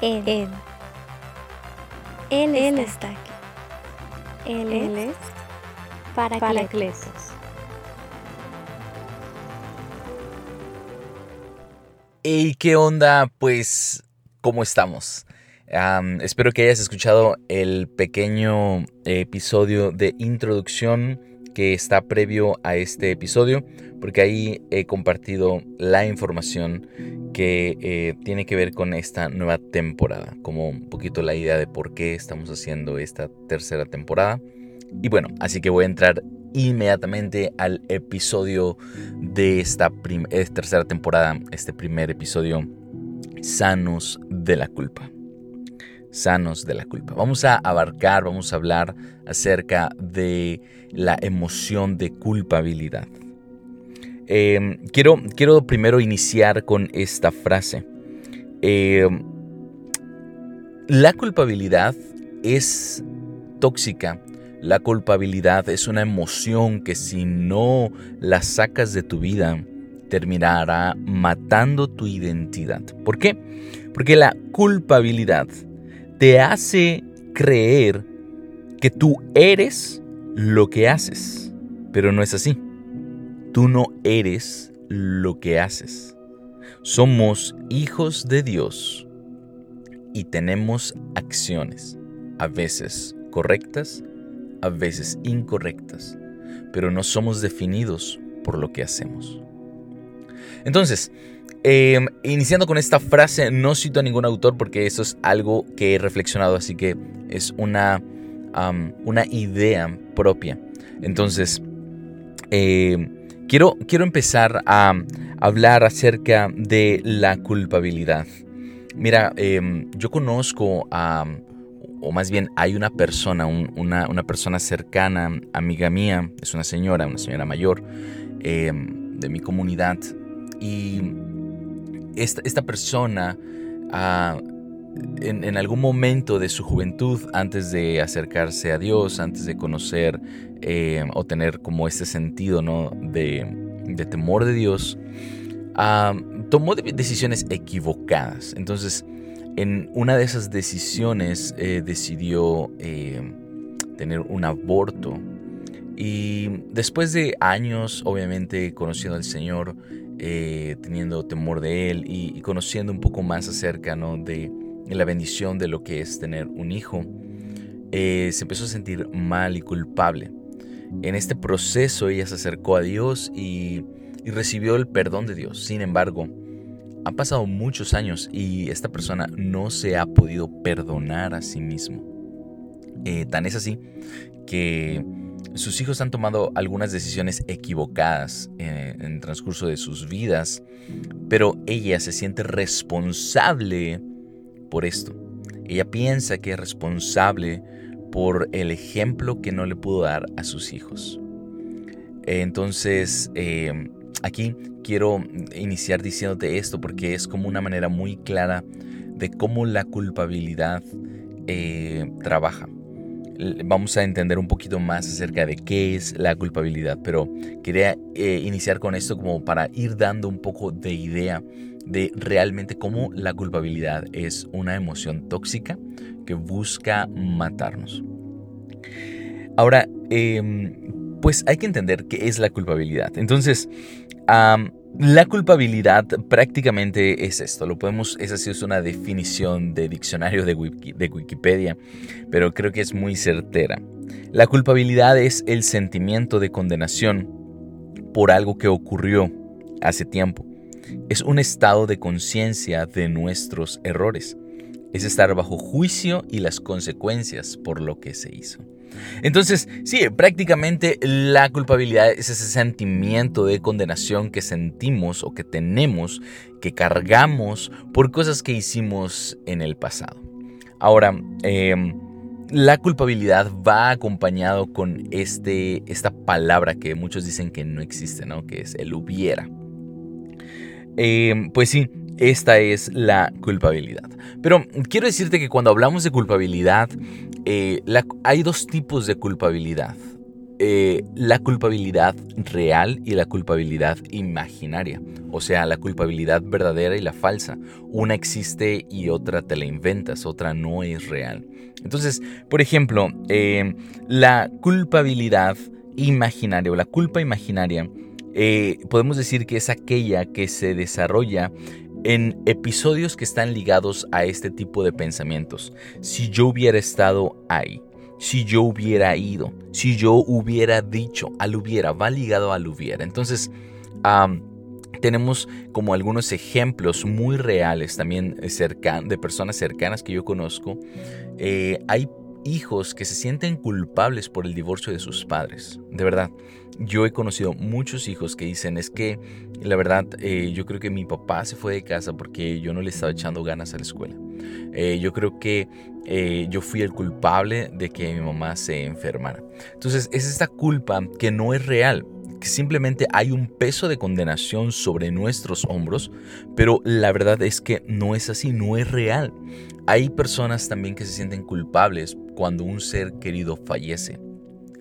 Él. Él. Él, Él está, aquí. Él, Él es es Paracletos. Hey, ¿qué onda? Pues, ¿cómo estamos? Am, espero que hayas escuchado el pequeño episodio de introducción que está previo a este episodio, porque ahí he compartido la información que eh, tiene que ver con esta nueva temporada, como un poquito la idea de por qué estamos haciendo esta tercera temporada. Y bueno, así que voy a entrar inmediatamente al episodio de esta eh, tercera temporada, este primer episodio, Sanos de la culpa. Sanos de la culpa. Vamos a abarcar, vamos a hablar acerca de la emoción de culpabilidad. Eh, quiero, quiero primero iniciar con esta frase. Eh, la culpabilidad es tóxica. La culpabilidad es una emoción que si no la sacas de tu vida, terminará matando tu identidad. ¿Por qué? Porque la culpabilidad te hace creer que tú eres lo que haces, pero no es así. Tú no eres lo que haces. Somos hijos de Dios y tenemos acciones, a veces correctas, a veces incorrectas, pero no somos definidos por lo que hacemos. Entonces, eh, iniciando con esta frase, no cito a ningún autor porque eso es algo que he reflexionado, así que es una, una idea propia. Entonces, eh, quiero, quiero empezar a hablar acerca de la culpabilidad. Mira, eh, yo conozco a, o más bien hay una persona, un- una, una persona cercana, amiga mía, es una señora, una señora mayor de mi comunidad, y esta, persona ah, en, algún momento de su juventud, antes de acercarse a Dios, antes de conocer eh, o tener como este sentido ¿no? de, temor de Dios, ah, tomó de- decisiones equivocadas. Entonces, en una de esas decisiones eh, decidió eh, tener un aborto. Y después de años, obviamente, conociendo al Señor, eh, teniendo temor de Él y, conociendo un poco más acerca ¿no? de, la bendición de lo que es tener un hijo, eh, se empezó a sentir mal y culpable. En este proceso ella se acercó a Dios y, y recibió el perdón de Dios. Sin embargo, han pasado muchos años y esta persona no se ha podido perdonar a sí mismo. Eh, tan es así que sus hijos han tomado algunas decisiones equivocadas eh, en el transcurso de sus vidas, pero ella se siente responsable por esto. Ella piensa que es responsable por el ejemplo que no le pudo dar a sus hijos. Entonces, eh, aquí quiero iniciar diciéndote esto porque es como una manera muy clara de cómo la culpabilidad eh, trabaja. Vamos a entender un poquito más acerca de qué es la culpabilidad, pero quería eh, iniciar con esto como para ir dando un poco de idea de realmente cómo la culpabilidad es una emoción tóxica que busca matarnos. Ahora, em, pues hay que entender qué es la culpabilidad. Entonces, am, la culpabilidad prácticamente es esto. Lo podemos, esa sí es una definición de diccionario de, de Wikipedia, pero creo que es muy certera. La culpabilidad es el sentimiento de condenación por algo que ocurrió hace tiempo. Es un estado de conciencia de nuestros errores. Es estar bajo juicio y las consecuencias por lo que se hizo. Entonces, sí, prácticamente la culpabilidad es ese sentimiento de condenación que sentimos o que tenemos, que cargamos por cosas que hicimos en el pasado. Ahora, em, la culpabilidad va acompañado con este, esta palabra que muchos dicen que no existe, ¿no? Que es el hubiera. Em, pues sí, esta es la culpabilidad. Pero quiero decirte que cuando hablamos de culpabilidad, eh, hay dos tipos de culpabilidad. eh, la culpabilidad real y la culpabilidad imaginaria, o sea, la culpabilidad verdadera y la falsa. Una existe y otra te la inventas, otra no es real. Entonces, por ejemplo, eh, la culpabilidad imaginaria o la culpa imaginaria, podemos decir que es aquella que se desarrolla en episodios que están ligados a este tipo de pensamientos. Si yo hubiera estado ahí, si yo hubiera ido, si yo hubiera dicho, al hubiera, va ligado al hubiera. Entonces, tenemos como algunos ejemplos muy reales también de personas cercanas que yo conozco. Eh, hay hijos que se sienten culpables por el divorcio de sus padres. De verdad, yo he conocido muchos hijos que dicen es que la verdad eh, yo creo que mi papá se fue de casa porque yo no le estaba echando ganas a la escuela. Eh, yo creo que eh, yo fui el culpable de que mi mamá se enfermara. Entonces es esta culpa que no es real que simplemente hay un peso de condenación sobre nuestros hombros, pero la verdad es que no es así, no es real. Hay personas también que se sienten culpables cuando un ser querido fallece.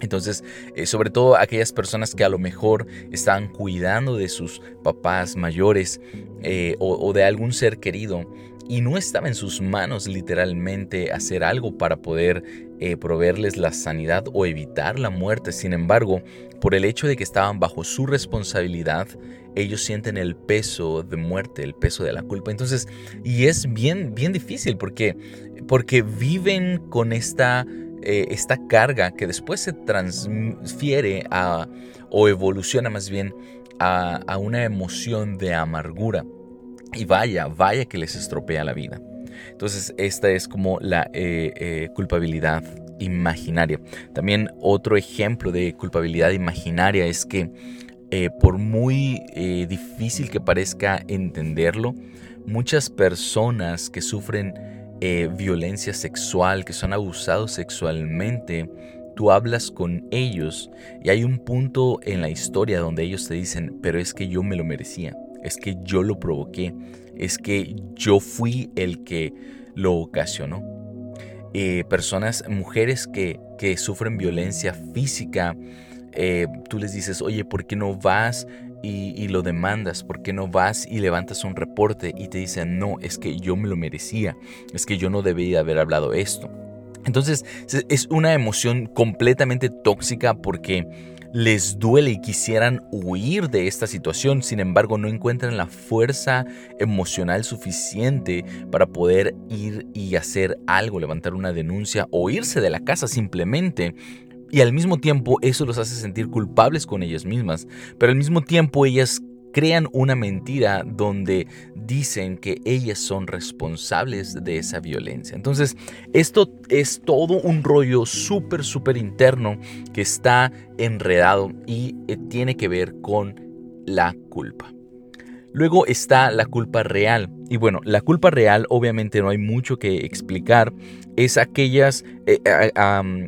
Entonces, eh, sobre todo aquellas personas que a lo mejor están cuidando de sus papás mayores eh, o, de algún ser querido y no estaba en sus manos literalmente hacer algo para poder eh, proveerles la sanidad o evitar la muerte. Sin embargo, por el hecho de que estaban bajo su responsabilidad, ellos sienten el peso de muerte, el peso de la culpa. Entonces, y es bien, bien difícil porque, porque viven con esta, eh, esta carga que después se transfiere a, o evoluciona más bien a, a una emoción de amargura. Y vaya, vaya que les estropea la vida. Entonces, esta es como la eh, eh, culpabilidad imaginaria. También otro ejemplo de culpabilidad imaginaria es que por muy difícil que parezca entenderlo, muchas personas que sufren violencia sexual, que son abusados sexualmente, tú hablas con ellos y hay un punto en la historia donde ellos te dicen, pero es que yo me lo merecía, es que yo lo provoqué, es que yo fui el que lo ocasionó. Eh, personas, mujeres que, sufren violencia física, eh, tú les dices, oye, ¿por qué no vas y, lo demandas? ¿Por qué no vas y levantas un reporte? Y te dicen, no, es que yo me lo merecía, es que yo no debía haber hablado esto. Entonces es una emoción completamente tóxica porque les duele y quisieran huir de esta situación, sin embargo no encuentran la fuerza emocional suficiente para poder ir y hacer algo, levantar una denuncia o irse de la casa simplemente. Y al mismo tiempo eso los hace sentir culpables con ellas mismas, pero al mismo tiempo ellas crean una mentira donde dicen que ellas son responsables de esa violencia. Entonces, esto es todo un rollo súper, súper interno que está enredado y eh, tiene que ver con la culpa. Luego está la culpa real. Y bueno, la culpa real obviamente no hay mucho que explicar. Es aquellas, eh,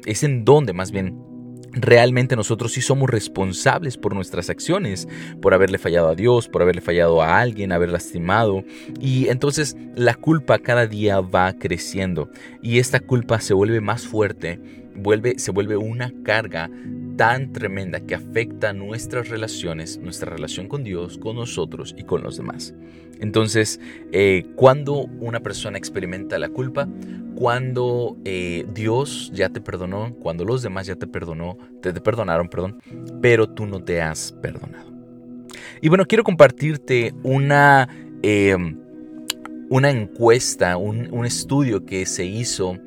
es en donde más bien realmente nosotros sí somos responsables por nuestras acciones, por haberle fallado a Dios, por haberle fallado a alguien, haber lastimado. Y entonces la culpa cada día va creciendo y esta culpa se vuelve más fuerte, vuelve, se vuelve una carga tan tremenda que afecta nuestras relaciones, nuestra relación con Dios, con nosotros y con los demás. Entonces, eh, cuando una persona experimenta la culpa, cuando eh, Dios ya te perdonó, cuando los demás ya te perdonó, te, perdonaron, perdón, pero tú no te has perdonado. Y bueno, quiero compartirte una, em, una encuesta, un, estudio que se hizo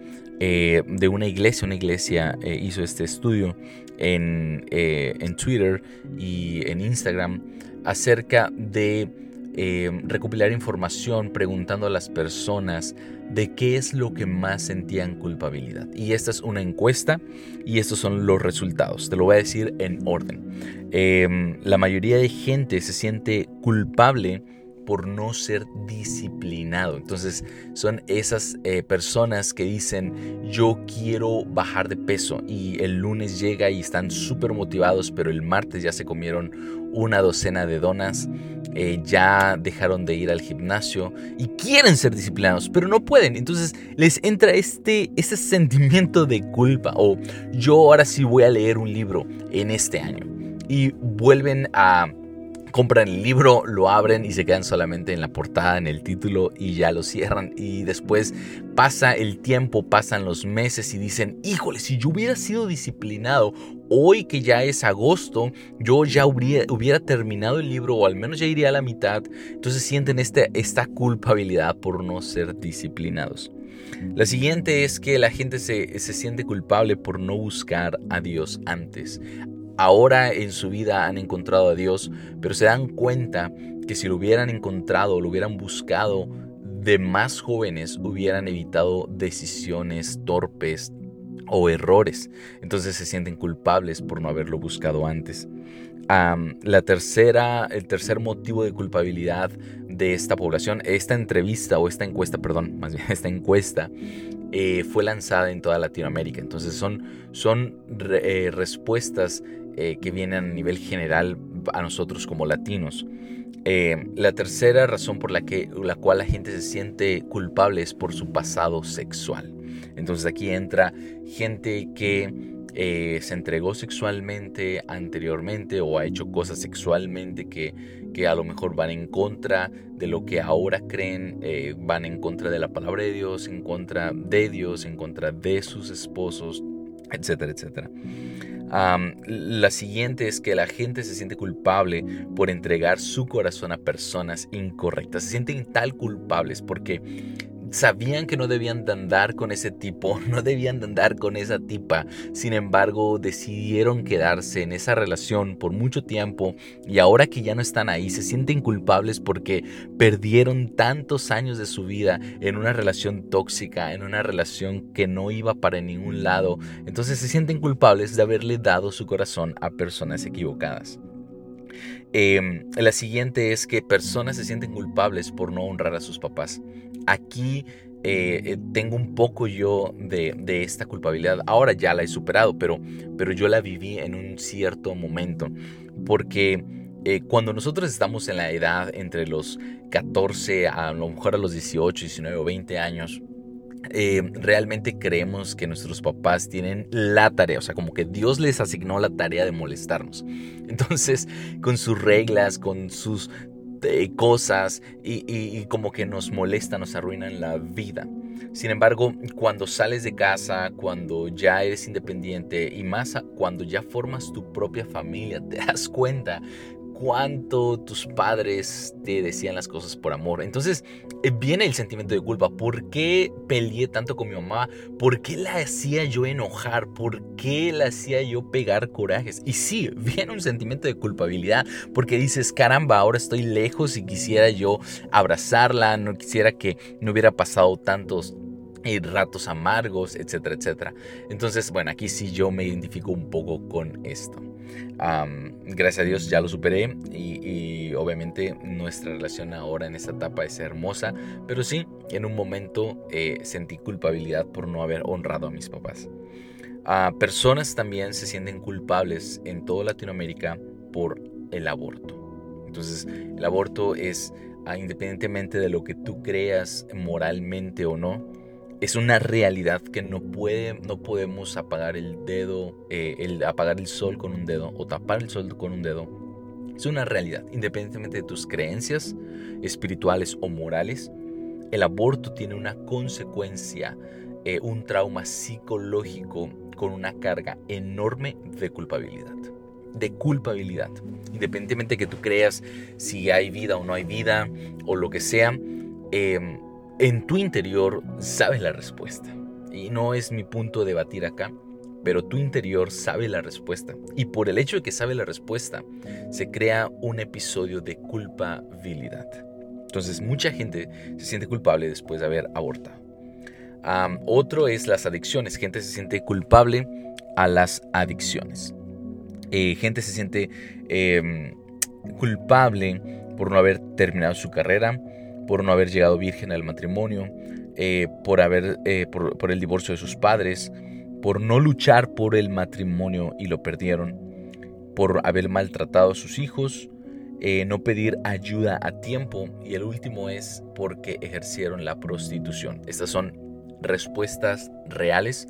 eh, de una iglesia. Una iglesia eh, hizo este estudio en, en Twitter y en Instagram acerca de recopilar información preguntando a las personas de qué es lo que más sentían culpabilidad. Y esta es una encuesta y estos son los resultados. Te lo voy a decir en orden. Em, la mayoría de gente se siente culpable por no ser disciplinado. Entonces son esas eh, personas que dicen yo quiero bajar de peso y el lunes llega y están súper motivados, pero el martes ya se comieron una docena de donas, eh, ya dejaron de ir al gimnasio y quieren ser disciplinados, pero no pueden. Entonces les entra este, este sentimiento de culpa o yo ahora sí voy a leer un libro en este año. Y vuelven a compran el libro, lo abren y se quedan solamente en la portada, en el título y ya lo cierran. Y después pasa el tiempo, pasan los meses y dicen, híjole, si yo hubiera sido disciplinado hoy que ya es agosto, yo ya hubiera, terminado el libro o al menos ya iría a la mitad. Entonces sienten este, esta culpabilidad por no ser disciplinados. La siguiente es que la gente se, se, siente culpable por no buscar a Dios antes ahora en su vida han encontrado a Dios, pero se dan cuenta que si lo hubieran encontrado lo hubieran buscado de más jóvenes, hubieran evitado decisiones torpes o errores. Entonces se sienten culpables por no haberlo buscado antes. la tercera, el tercer motivo de culpabilidad de esta población, esta entrevista o esta encuesta, perdón, más bien esta encuesta, eh, fue lanzada en toda Latinoamérica. Entonces son, son eh, respuestas eh, que vienen a nivel general a nosotros como latinos. Eh, la tercera razón por la, que, la cual la gente se siente culpable es por su pasado sexual. Entonces aquí entra gente que eh, se entregó sexualmente anteriormente o ha hecho cosas sexualmente que, que a lo mejor van en contra de lo que ahora creen, van en contra de la palabra de Dios, en contra de Dios, en contra de sus esposos, etcétera, etcétera la siguiente es que la gente se siente culpable por entregar su corazón a personas incorrectas. Se sienten tal culpables porque sabían que no debían de andar con ese tipo, no debían de andar con esa tipa. Sin embargo, decidieron quedarse en esa relación por mucho tiempo y ahora que ya no están ahí, se sienten culpables porque perdieron tantos años de su vida en una relación tóxica, en una relación que no iba para ningún lado. Entonces se sienten culpables de haberle dado su corazón a personas equivocadas. Em, la siguiente es que personas se sienten culpables por no honrar a sus papás. Aquí eh, eh, tengo un poco yo de, esta culpabilidad. Ahora ya la he superado, pero, pero yo la viví en un cierto momento. Porque eh, cuando nosotros estamos en la edad entre los 14, a lo mejor a los 18, 19 o 20 años, realmente creemos que nuestros papás tienen la tarea, o sea, como que Dios les asignó la tarea de molestarnos. Entonces, con sus reglas, con sus cosas y, como que nos molesta, nos arruinan la vida. Sin embargo, cuando sales de casa, cuando ya eres independiente y más cuando ya formas tu propia familia, te das cuenta cuánto tus padres te decían las cosas por amor. Entonces eh, viene el sentimiento de culpa. ¿Por qué peleé tanto con mi mamá? ¿Por qué la hacía yo enojar? ¿Por qué la hacía yo pegar corajes? Y sí, viene un sentimiento de culpabilidad porque dices, caramba, ahora estoy lejos y quisiera yo abrazarla, no quisiera que no hubiera pasado tantos y ratos amargos, etcétera, etcétera. Entonces, bueno, aquí sí yo me identifico un poco con esto. gracias a Dios ya lo superé y, obviamente nuestra relación ahora en esta etapa es hermosa, pero sí, en un momento eh, sentí culpabilidad por no haber honrado a mis papás. Uh, personas también se sienten culpables en toda Latinoamérica por el aborto. Entonces, el aborto es, ah, independientemente de lo que tú creas moralmente o no, es una realidad que no, puede, no podemos apagar el dedo, eh, apagar el sol con un dedo o tapar el sol con un dedo. Es una realidad, independientemente de tus creencias espirituales o morales. El aborto tiene una consecuencia, eh, un trauma psicológico con una carga enorme de culpabilidad. De culpabilidad. Independientemente de que tú creas si hay vida o no hay vida o lo que sea. Eh, en tu interior sabes la respuesta. Y no es mi punto de debatir acá, pero tu interior sabe la respuesta. Y por el hecho de que sabe la respuesta, se crea un episodio de culpabilidad. Entonces mucha gente se siente culpable después de haber abortado. otro es las adicciones. Gente se siente culpable a las adicciones. Eh, gente se siente em, culpable por no haber terminado su carrera, por no haber llegado virgen al matrimonio, eh, por, haber, eh, por, el divorcio de sus padres, por no luchar por el matrimonio y lo perdieron. por haber maltratado a sus hijos, eh, no pedir ayuda a tiempo y el último es porque ejercieron la prostitución. Estas son respuestas reales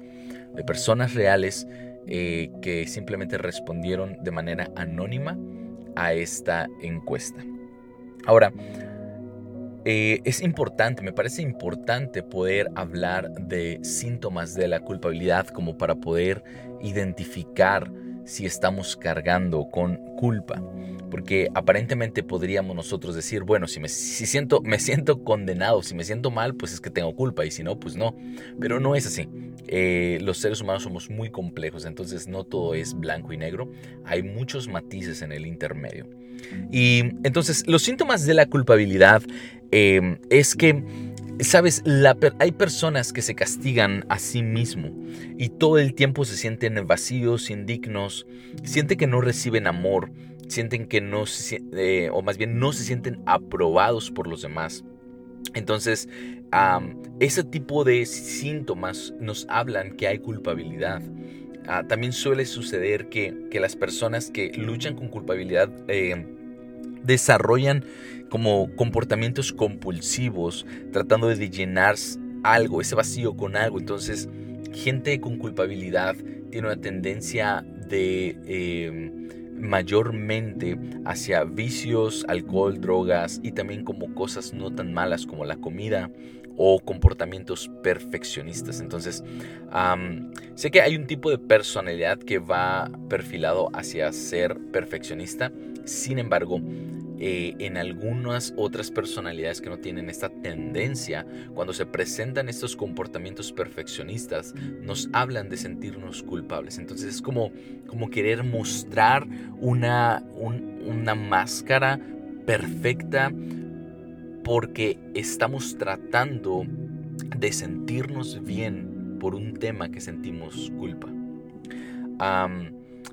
de personas reales que simplemente respondieron de manera anónima a esta encuesta. Ahora, eh, es importante, me parece importante poder hablar de síntomas de la culpabilidad como para poder identificar si estamos cargando con culpa. Porque aparentemente podríamos nosotros decir, bueno, si me, siento, me siento condenado, si me siento mal, pues es que tengo culpa y si no, pues no. Pero no es así. Eh, los seres humanos somos muy complejos, entonces no todo es blanco y negro. Hay muchos matices en el intermedio. Y entonces los síntomas de la culpabilidad eh, es que Sabes, hay personas que se castigan a sí mismo y todo el tiempo se sienten vacíos, indignos, sienten que no reciben amor, sienten que no se, eh, o más bien no se sienten aprobados por los demás. Entonces, ese tipo de síntomas nos hablan que hay culpabilidad. Ah, también suele suceder que, las personas que luchan con culpabilidad eh, desarrollan como comportamientos compulsivos, tratando de llenar algo, ese vacío con algo. Entonces, gente con culpabilidad tiene una tendencia de em, mayormente hacia vicios, alcohol, drogas y también como cosas no tan malas como la comida o comportamientos perfeccionistas. Entonces, sé que hay un tipo de personalidad que va perfilado hacia ser perfeccionista. Sin embargo, eh, en algunas otras personalidades que no tienen esta tendencia, cuando se presentan estos comportamientos perfeccionistas, nos hablan de sentirnos culpables. Entonces es como, como querer mostrar una, una máscara perfecta porque estamos tratando de sentirnos bien por un tema que sentimos culpa.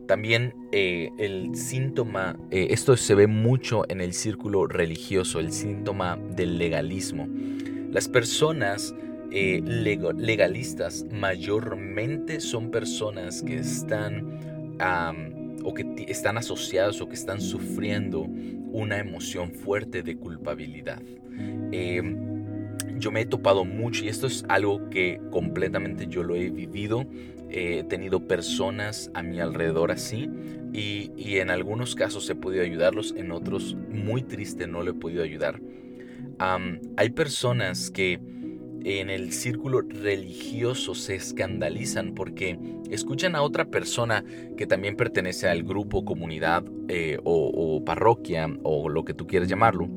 También eh, el síntoma, eh, esto se ve mucho en el círculo religioso, el síntoma del legalismo. Las personas eh, legalistas mayormente son personas que están o que están asociadas o que están sufriendo una emoción fuerte de culpabilidad. yo me he topado mucho y esto es algo que completamente yo lo he vivido he tenido personas a mi alrededor así y, en algunos casos he podido ayudarlos, en otros muy triste no le he podido ayudar. hay personas que en el círculo religioso se escandalizan porque escuchan a otra persona que también pertenece al grupo, comunidad eh, o parroquia o lo que tú quieras llamarlo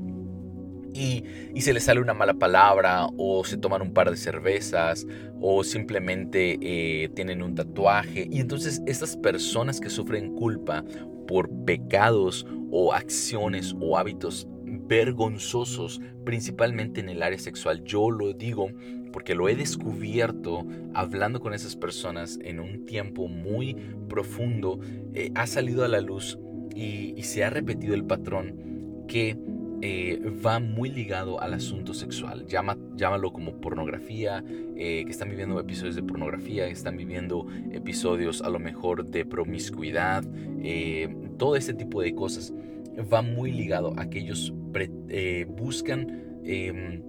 y, se les sale una mala palabra o se toman un par de cervezas o simplemente eh, tienen un tatuaje. Y entonces estas personas que sufren culpa por pecados o acciones o hábitos vergonzosos, principalmente en el área sexual, yo lo digo porque lo he descubierto hablando con esas personas en un tiempo muy profundo, eh, ha salido a la luz y, y se ha repetido el patrón que eh, va muy ligado al asunto sexual. Llama, llámalo como pornografía, eh, que están viviendo episodios de pornografía, que están viviendo episodios a lo mejor de promiscuidad, eh, todo ese tipo de cosas. Va muy ligado a que ellos buscan em,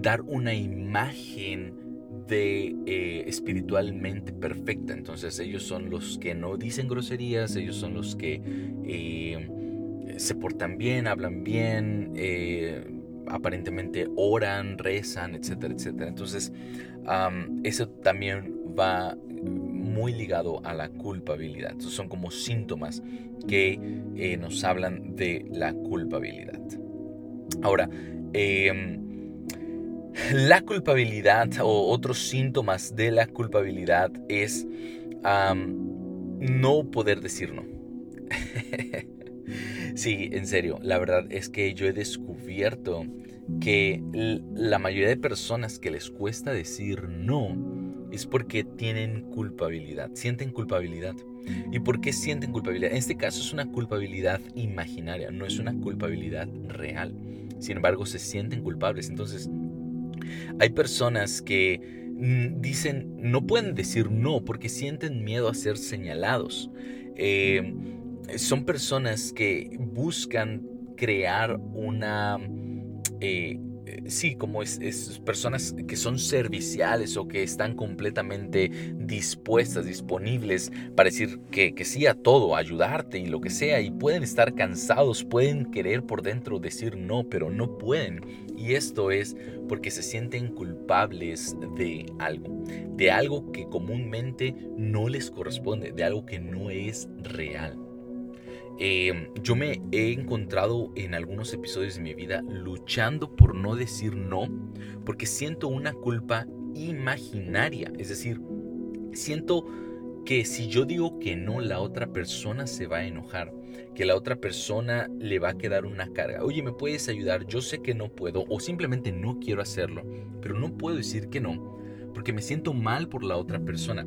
dar una imagen de espiritualmente perfecta. Entonces ellos son los que no dicen groserías, ellos son los que se portan bien, hablan bien, eh, aparentemente oran, rezan, etcétera, etcétera. Entonces, eso también va muy ligado a la culpabilidad. son como síntomas que eh, nos hablan de la culpabilidad. Ahora, em, la culpabilidad o otros síntomas de la culpabilidad es no poder decir no. Sí, en serio, la verdad es que yo he descubierto que la mayoría de personas que les cuesta decir no es porque tienen culpabilidad, sienten culpabilidad. ¿Y por qué sienten culpabilidad? En este caso es una culpabilidad imaginaria, no es una culpabilidad real. Sin embargo, se sienten culpables. Entonces, hay personas que mm, dicen, no pueden decir no porque sienten miedo a ser señalados. Eh, son personas que buscan crear una... Eh, sí, como es, personas que son serviciales o que están completamente dispuestas, disponibles para decir que, que, sí a todo, ayudarte y lo que sea, y pueden estar cansados, pueden querer por dentro decir no, pero no pueden. Y esto es porque se sienten culpables de algo, de algo que comúnmente no les corresponde, de algo que no es real. Em, yo me he encontrado en algunos episodios de mi vida luchando por no decir no, porque siento una culpa imaginaria. Es decir, siento que si yo digo que no, la otra persona se va a enojar, que la otra persona le va a quedar una carga. Oye, ¿me puedes ayudar? Yo sé que no puedo o simplemente no quiero hacerlo, pero no puedo decir que no, porque me siento mal por la otra persona.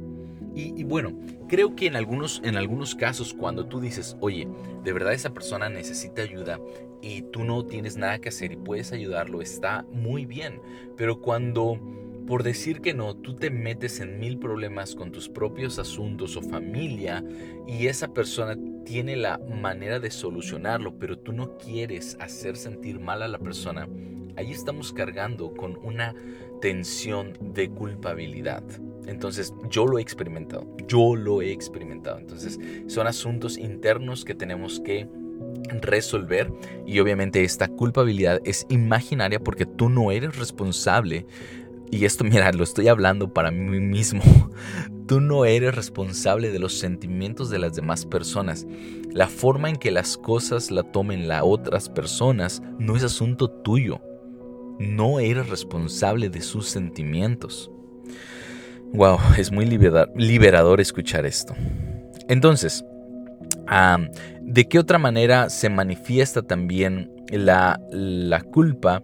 Y, bueno, creo que en algunos, en algunos casos cuando tú dices, oye, de verdad esa persona necesita ayuda y tú no tienes nada que hacer y puedes ayudarlo, está muy bien. Pero cuando por decir que no, tú te metes en mil problemas con tus propios asuntos o familia y esa persona tiene la manera de solucionarlo, pero tú no quieres hacer sentir mal a la persona, ahí estamos cargando con una tensión de culpabilidad. Entonces yo lo he experimentado, yo lo he experimentado. Entonces son asuntos internos que tenemos que resolver y obviamente esta culpabilidad es imaginaria porque tú no eres responsable. Y esto, mira, lo estoy hablando para mí mismo. Tú no eres responsable de los sentimientos de las demás personas. La forma en que las cosas la tomen las otras personas no es asunto tuyo. No eres responsable de sus sentimientos. Wow, es muy liberador escuchar esto. Entonces, ¿de qué otra manera se manifiesta también la, culpa?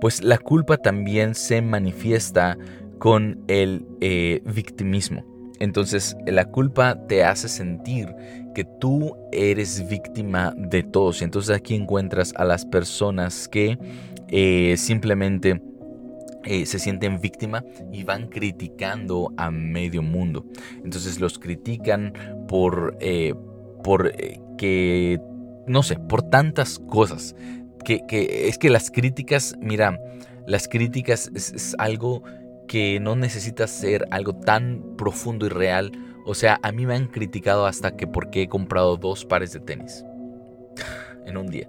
Pues la culpa también se manifiesta con el eh, victimismo. Entonces, la culpa te hace sentir que tú eres víctima de todos. Entonces aquí encuentras a las personas que eh, simplemente eh, se sienten víctima y van criticando a medio mundo. Entonces los critican por, eh, por eh, que, no sé, por tantas cosas. Que, es que las críticas, mira, las críticas es, algo que no necesita ser algo tan profundo y real. O sea, a mí me han criticado hasta que porque he comprado dos pares de tenis en un día.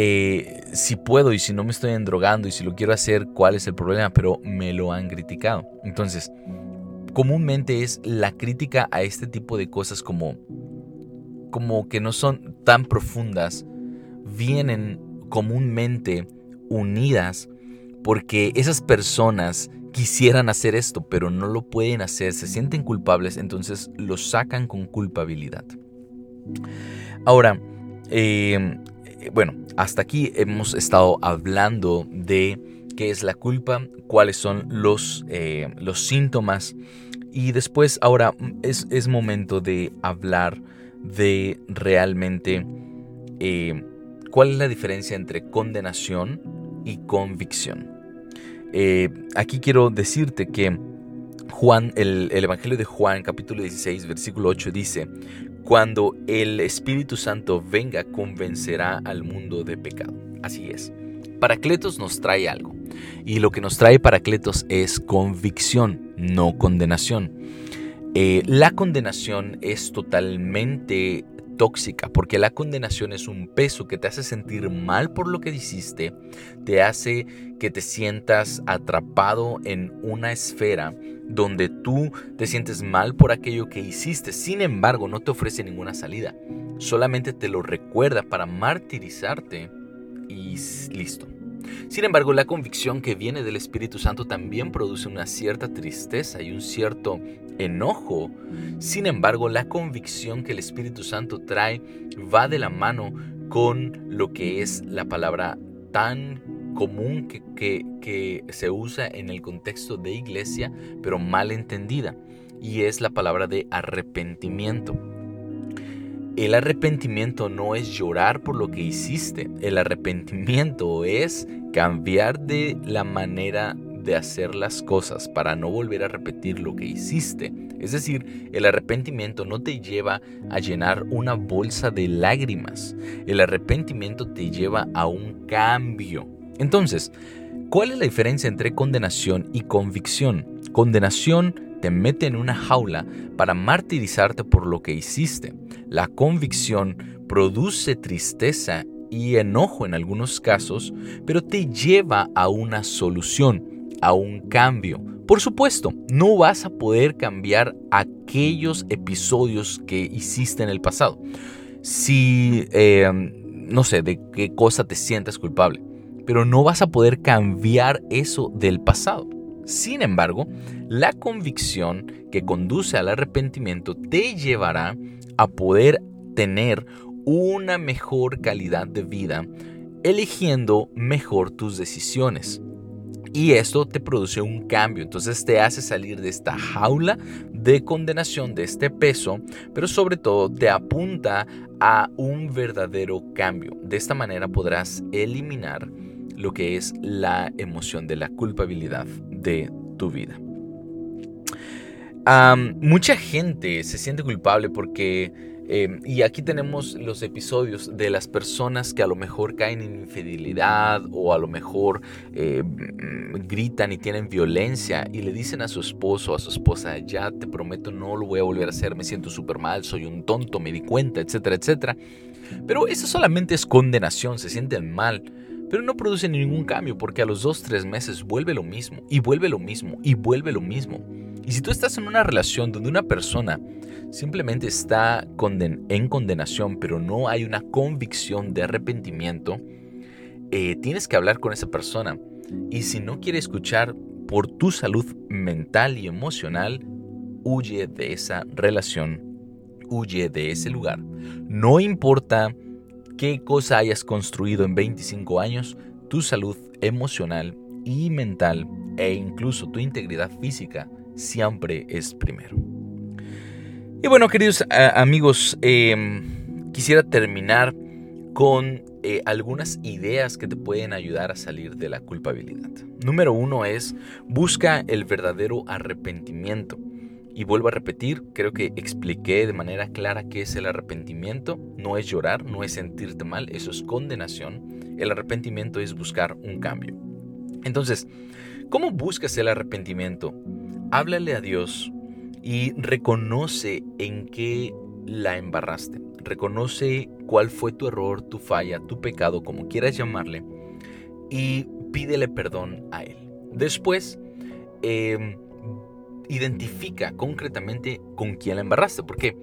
Eh, si puedo y si no me estoy endrogando y si lo quiero hacer, cuál es el problema, pero me lo han criticado. Entonces, comúnmente es la crítica a este tipo de cosas como, como que no son tan profundas, vienen comúnmente unidas porque esas personas quisieran hacer esto, pero no lo pueden hacer, se sienten culpables, entonces lo sacan con culpabilidad. Ahora, eh, bueno, hasta aquí hemos estado hablando de qué es la culpa, cuáles son los, eh, los síntomas y después ahora es, momento de hablar de realmente eh, cuál es la diferencia entre condenación y convicción. Eh, aquí quiero decirte que Juan, el, el, Evangelio de Juan, capítulo 16, versículo 8 dice, cuando el Espíritu Santo venga, convencerá al mundo de pecado. Así es. Paracletos nos trae algo. Y lo que nos trae Paracletos es convicción, no condenación. Eh, la condenación es totalmente tóxica, porque la condenación es un peso que te hace sentir mal por lo que hiciste, te hace que te sientas atrapado en una esfera donde tú te sientes mal por aquello que hiciste, sin embargo no te ofrece ninguna salida, solamente te lo recuerda para martirizarte y listo. Sin embargo, la convicción que viene del Espíritu Santo también produce una cierta tristeza y un cierto enojo. Sin embargo, la convicción que el Espíritu Santo trae va de la mano con lo que es la palabra tan común que, que, se usa en el contexto de iglesia, pero mal entendida, y es la palabra de arrepentimiento. El arrepentimiento no es llorar por lo que hiciste, el arrepentimiento es cambiar de la manera de hacer las cosas para no volver a repetir lo que hiciste. Es decir, el arrepentimiento no te lleva a llenar una bolsa de lágrimas. El arrepentimiento te lleva a un cambio. Entonces, ¿cuál es la diferencia entre condenación y convicción? Condenación te mete en una jaula para martirizarte por lo que hiciste. La convicción produce tristeza y enojo en algunos casos, pero te lleva a una solución, a un cambio. Por supuesto, no vas a poder cambiar aquellos episodios que hiciste en el pasado. Si, em, no sé, de qué cosa te sientas culpable, pero no vas a poder cambiar eso del pasado. Sin embargo, la convicción que conduce al arrepentimiento te llevará a poder tener una mejor calidad de vida eligiendo mejor tus decisiones. Y esto te produce un cambio, entonces te hace salir de esta jaula de condenación, de este peso, pero sobre todo te apunta a un verdadero cambio. De esta manera podrás eliminar lo que es la emoción de la culpabilidad de tu vida. mucha gente se siente culpable porque Em, y aquí tenemos los episodios de las personas que a lo mejor caen en infidelidad o a lo mejor eh, gritan y tienen violencia y le dicen a su esposo o a su esposa, ya te prometo no lo voy a volver a hacer, me siento súper mal, soy un tonto, me di cuenta, etcétera, etcétera. Pero eso solamente es condenación, se sienten mal. Pero no produce ningún cambio porque a los dos, tres meses vuelve lo mismo y vuelve lo mismo y vuelve lo mismo. Y si tú estás en una relación donde una persona simplemente está en condenación, pero no hay una convicción de arrepentimiento, eh, tienes que hablar con esa persona. Y si no quiere escuchar por tu salud mental y emocional, huye de esa relación, huye de ese lugar. No importa qué cosa hayas construido en 25 años, tu salud emocional y mental e incluso tu integridad física siempre es primero. Y bueno, queridos amigos, em, quisiera terminar con eh, algunas ideas que te pueden ayudar a salir de la culpabilidad. Número uno es busca el verdadero arrepentimiento. Y vuelvo a repetir, creo que expliqué de manera clara qué es el arrepentimiento. No es llorar, no es sentirte mal, eso es condenación. El arrepentimiento es buscar un cambio. Entonces, ¿cómo buscas el arrepentimiento? Háblale a Dios y reconoce en qué la embarraste. Reconoce cuál fue tu error, tu falla, tu pecado, como quieras llamarle, y pídele perdón a Él. Después, em, identifica concretamente con quién la embarraste. Porque,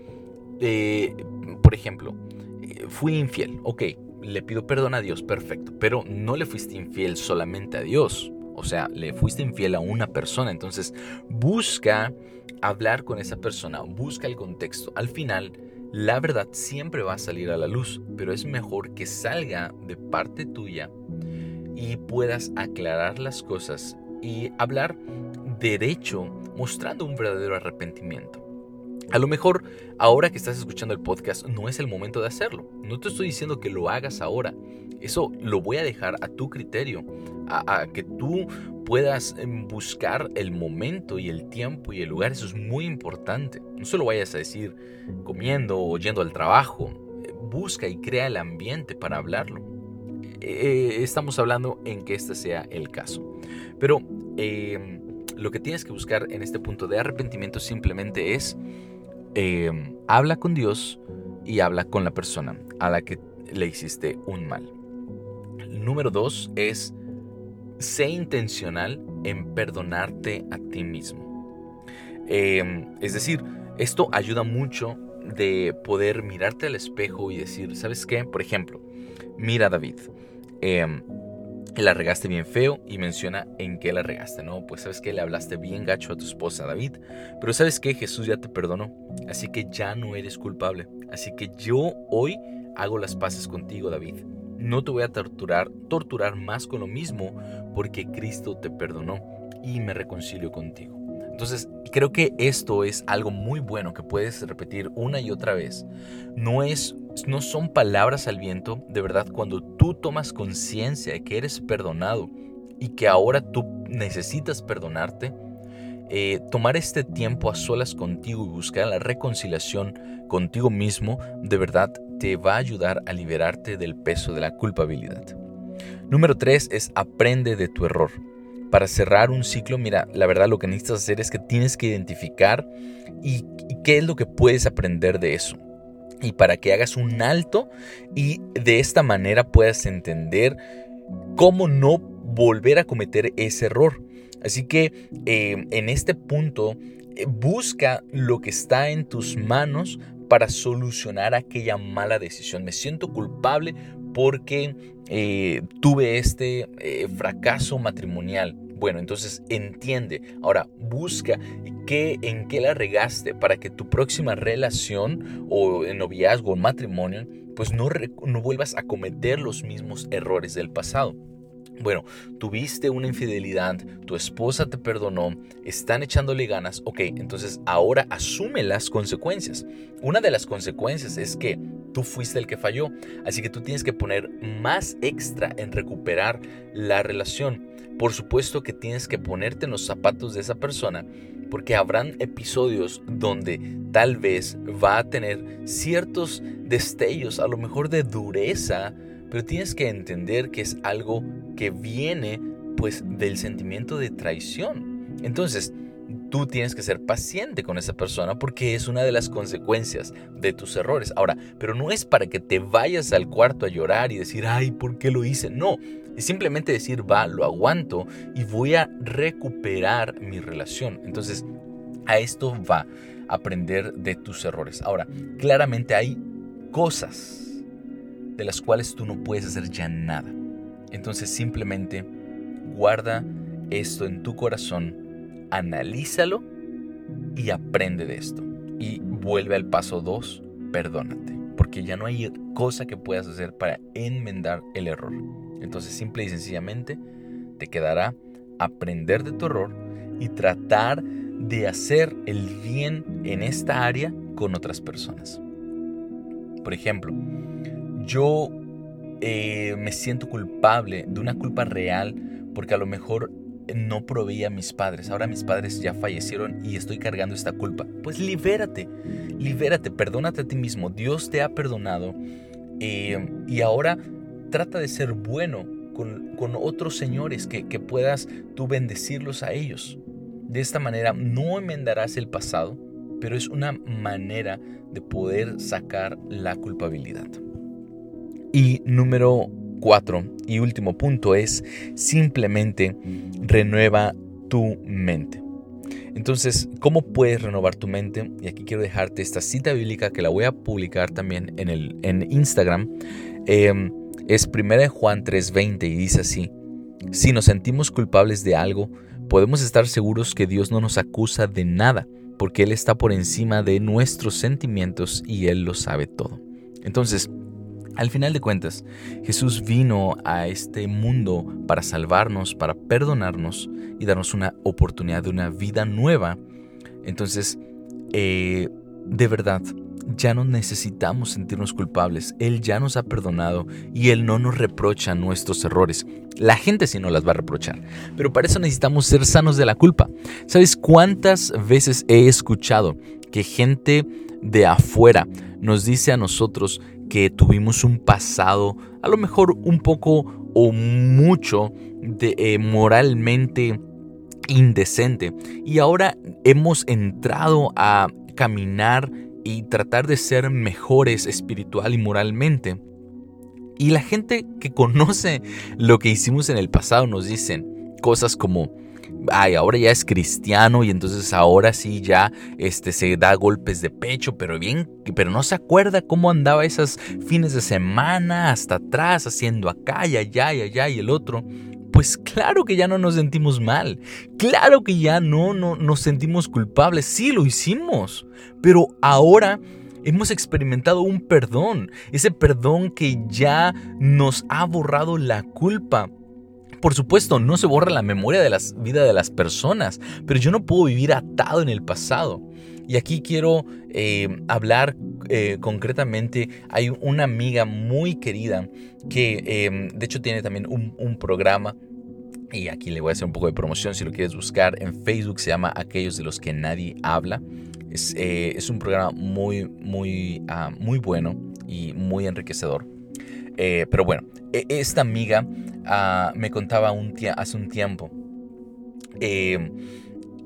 eh, por ejemplo, eh, fui infiel. Ok, le pido perdón a Dios, perfecto. Pero no le fuiste infiel solamente a Dios. O sea, le fuiste infiel a una persona. Entonces, busca hablar con esa persona, busca el contexto. Al final, la verdad siempre va a salir a la luz, pero es mejor que salga de parte tuya y puedas aclarar las cosas y hablar derecho mostrando un verdadero arrepentimiento. A lo mejor ahora que estás escuchando el podcast no es el momento de hacerlo. No te estoy diciendo que lo hagas ahora. Eso lo voy a dejar a tu criterio, a, que tú puedas em, buscar el momento y el tiempo y el lugar. Eso es muy importante. No solo vayas a decir comiendo o yendo al trabajo. Busca y crea el ambiente para hablarlo. Eh, estamos hablando en que este sea el caso. Pero em, lo que tienes que buscar en este punto de arrepentimiento simplemente es em, habla con Dios y habla con la persona a la que le hiciste un mal. Número dos es sé intencional en perdonarte a ti mismo. Em, es decir, esto ayuda mucho de poder mirarte al espejo y decir, ¿sabes qué? Por ejemplo, mira David, eh, la regaste bien feo y menciona en qué la regaste, ¿no? Pues sabes que le hablaste bien gacho a tu esposa David, pero sabes que Jesús ya te perdonó, así que ya no eres culpable, así que yo hoy hago las paces contigo David. No te voy a torturar, torturar más con lo mismo porque Cristo te perdonó y me reconcilio contigo. Entonces, creo que esto es algo muy bueno que puedes repetir una y otra vez. No es no son palabras al viento, de verdad, cuando tú tomas conciencia de que eres perdonado y que ahora tú necesitas perdonarte, eh, tomar este tiempo a solas contigo y buscar la reconciliación contigo mismo, de verdad te va a ayudar a liberarte del peso de la culpabilidad. Número 3 es aprende de tu error. Para cerrar un ciclo, mira, la verdad lo que necesitas hacer es que tienes que identificar y, y qué es lo que puedes aprender de eso y para que hagas un alto y de esta manera puedas entender cómo no volver a cometer ese error. Así que eh, en este punto eh, busca lo que está en tus manos para solucionar aquella mala decisión. Me siento culpable porque eh, tuve este fracaso matrimonial. Bueno, entonces entiende. Ahora busca qué, en qué la regaste para que tu próxima relación o en noviazgo o matrimonio, pues no, no vuelvas a cometer los mismos errores del pasado. Bueno, tuviste una infidelidad, tu esposa te perdonó, están echándole ganas, ok, entonces ahora asume las consecuencias. Una de las consecuencias es que tú fuiste el que falló, así que tú tienes que poner más extra en recuperar la relación. Por supuesto que tienes que ponerte en los zapatos de esa persona porque habrán episodios donde tal vez va a tener ciertos destellos, a lo mejor de dureza, pero tienes que entender que es algo que viene pues del sentimiento de traición. Entonces, tú tienes que ser paciente con esa persona porque es una de las consecuencias de tus errores. Ahora, pero no es para que te vayas al cuarto a llorar y decir, ay, ¿por qué lo hice? No, es simplemente decir, va, lo aguanto y voy a recuperar mi relación. Entonces, a esto va aprender de tus errores. Ahora, claramente hay cosas de las cuales tú no puedes hacer ya nada. Entonces simplemente guarda esto en tu corazón, analízalo y aprende de esto. Y vuelve al paso 2, perdónate, porque ya no hay cosa que puedas hacer para enmendar el error. Entonces simple y sencillamente te quedará aprender de tu error y tratar de hacer el bien en esta área con otras personas. Por ejemplo, yo eh, me siento culpable de una culpa real porque a lo mejor no proveía a mis padres. Ahora mis padres ya fallecieron y estoy cargando esta culpa. Pues libérate, libérate, perdónate a ti mismo. Dios te ha perdonado eh, y ahora trata de ser bueno con, otros señores que, que puedas tú bendecirlos a ellos. De esta manera no enmendarás el pasado, pero es una manera de poder sacar la culpabilidad. Y número cuatro y último punto es simplemente renueva tu mente. Entonces, ¿cómo puedes renovar tu mente? Y aquí quiero dejarte esta cita bíblica que la voy a publicar también en, el, en Instagram. Em, es 1 Juan 3:20 y dice así, si nos sentimos culpables de algo, podemos estar seguros que Dios no nos acusa de nada, porque Él está por encima de nuestros sentimientos y Él lo sabe todo. Entonces, al final de cuentas, Jesús vino a este mundo para salvarnos, para perdonarnos y darnos una oportunidad de una vida nueva. Entonces, eh, de verdad, ya no necesitamos sentirnos culpables. Él ya nos ha perdonado y Él no nos reprocha nuestros errores. La gente sí no las va a reprochar, pero para eso necesitamos ser sanos de la culpa. ¿Sabes cuántas veces he escuchado que gente de afuera nos dice a nosotros que tuvimos un pasado, a lo mejor un poco o mucho de, eh, moralmente indecente y ahora hemos entrado a caminar y tratar de ser mejores espiritual y moralmente. Y la gente que conoce lo que hicimos en el pasado nos dicen cosas como, ay, ahora ya es cristiano y entonces ahora sí ya este, se da golpes de pecho, pero bien, pero no se acuerda cómo andaba esos fines de semana hasta atrás, haciendo acá y allá y allá y el otro. Pues claro que ya no nos sentimos mal, claro que ya no, no nos sentimos culpables, sí lo hicimos, pero ahora hemos experimentado un perdón, ese perdón que ya nos ha borrado la culpa. Por supuesto, no se borra la memoria de la vida de las personas, pero yo no puedo vivir atado en el pasado. Y aquí quiero eh, hablar eh, concretamente, hay una amiga muy querida que eh, de hecho tiene también un, programa Y aquí le voy a hacer un poco de promoción si lo quieres buscar. En Facebook se llama Aquellos de los que nadie habla. Es, eh, es un programa muy, muy, ah, muy bueno y muy enriquecedor. Eh, pero bueno, e, esta amiga ah, me contaba hace un tiempo eh,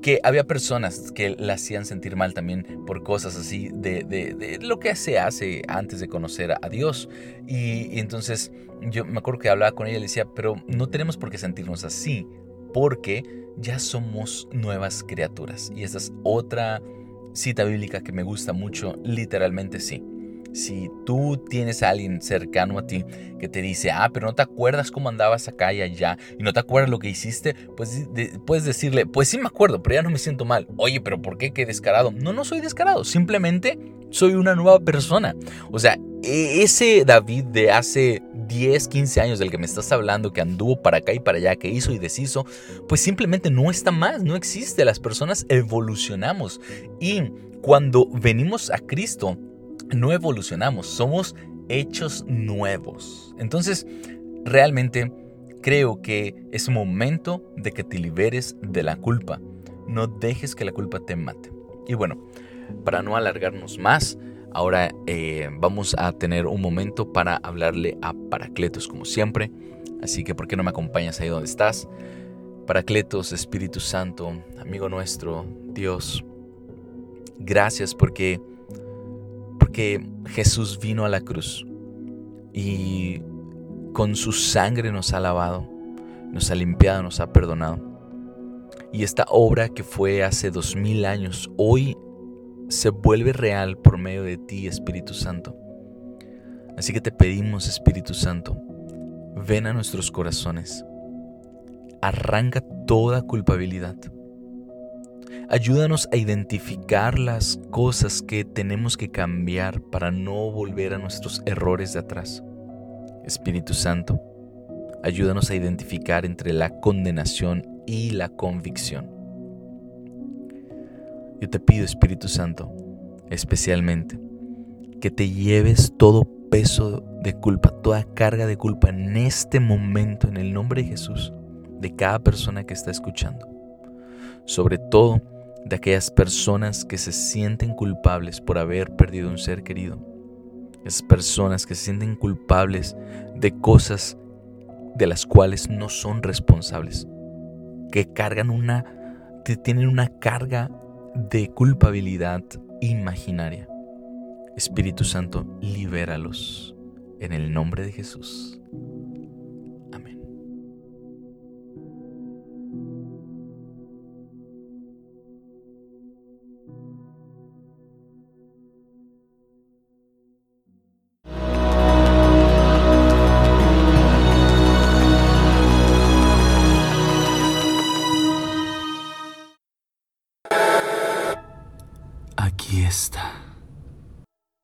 que había personas que la hacían sentir mal también por cosas así de, de, lo que se hace antes de conocer a Dios. Y, entonces yo me acuerdo que hablaba con ella y le decía, pero no tenemos por qué sentirnos así, porque ya somos nuevas criaturas. Y esta es otra cita bíblica que me gusta mucho, literalmente sí. Si tú tienes a alguien cercano a ti que te dice, ah, pero no te acuerdas cómo andabas acá y allá, y no te acuerdas lo que hiciste, pues puedes decirle, pues sí me acuerdo, pero ya no me siento mal. Oye, pero ¿por qué? ¿Qué descarado? No, no soy descarado, simplemente soy una nueva persona. O sea, e, ese David de hace 10, 15 años del que me estás hablando, que anduvo para acá y para allá, que hizo y deshizo, pues simplemente no está más, no existe. Las personas evolucionamos. Y cuando venimos a Cristo, no evolucionamos, somos hechos nuevos. Entonces, realmente creo que es momento de que te liberes de la culpa. No dejes que la culpa te mate. Y bueno, para no alargarnos más, ahora eh, vamos a tener un momento para hablarle a Paracletos como siempre. Así que, ¿por qué no me acompañas ahí donde estás? Paracletos, Espíritu Santo, amigo nuestro, Dios, gracias porque porque Jesús vino a la cruz y con su sangre nos ha lavado, nos ha limpiado, nos ha perdonado. Y esta obra que fue hace dos mil años, hoy se vuelve real por medio de ti, Espíritu Santo. Así que te pedimos, Espíritu Santo, ven a nuestros corazones, arranca toda culpabilidad Ayúdanos a identificar las cosas que tenemos que cambiar para no volver a nuestros errores de atrás. Espíritu Santo, ayúdanos a identificar entre la condenación y la convicción. Yo te pido, Espíritu Santo, especialmente, que te lleves todo peso de culpa, toda carga de culpa en este momento, en el nombre de Jesús, de cada persona que está escuchando. Sobre todo, de aquellas personas que se sienten culpables por haber perdido un ser querido. Esas personas que se sienten culpables de cosas de las cuales no son responsables. Que cargan una, que tienen una carga de culpabilidad imaginaria. Espíritu Santo, libéralos en el nombre de Jesús.